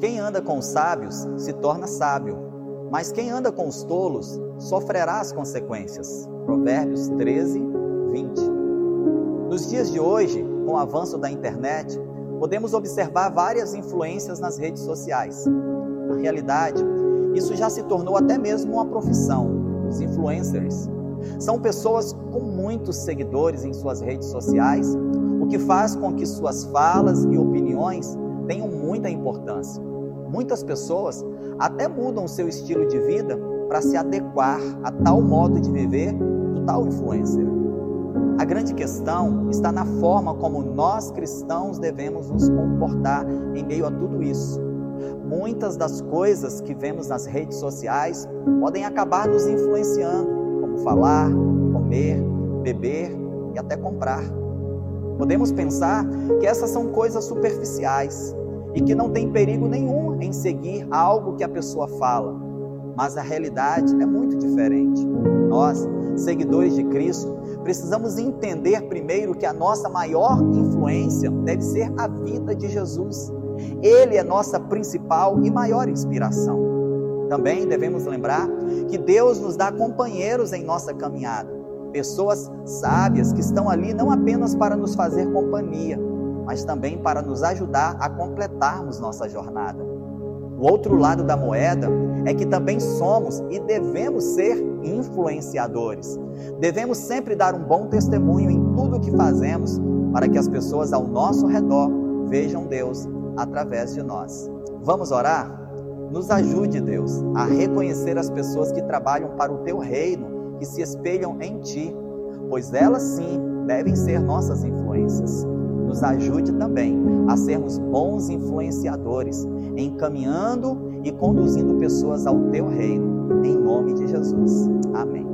Quem anda com os sábios se torna sábio, mas quem anda com os tolos sofrerá as consequências. Provérbios 13, 20. Nos dias de hoje, com o avanço da internet, podemos observar várias influências nas redes sociais. Na realidade, isso já se tornou até mesmo uma profissão, os influencers. São pessoas com muitos seguidores em suas redes sociais, o que faz com que suas falas e opiniões tenham muita importância. Muitas pessoas até mudam seu estilo de vida para se adequar a tal modo de viver do tal influencer. A grande questão está na forma como nós cristãos devemos nos comportar em meio a tudo isso. Muitas das coisas que vemos nas redes sociais podem acabar nos influenciando, como falar, comer, beber e até comprar. Podemos pensar que essas são coisas superficiais, e que não tem perigo nenhum em seguir algo que a pessoa fala. Mas a realidade é muito diferente. Nós, seguidores de Cristo, precisamos entender primeiro que a nossa maior influência deve ser a vida de Jesus. Ele é nossa principal e maior inspiração. Também devemos lembrar que Deus nos dá companheiros em nossa caminhada, pessoas sábias que estão ali não apenas para nos fazer companhia, mas também para nos ajudar a completarmos nossa jornada. O outro lado da moeda é que também somos e devemos ser influenciadores. Devemos sempre dar um bom testemunho em tudo o que fazemos para que as pessoas ao nosso redor vejam Deus através de nós. Vamos orar? Nos ajude, Deus, a reconhecer as pessoas que trabalham para o teu reino, que se espelham em ti, pois elas sim devem ser nossas influências nos ajude também a sermos bons influenciadores, encaminhando e conduzindo pessoas ao teu reino, em nome de Jesus. Amém.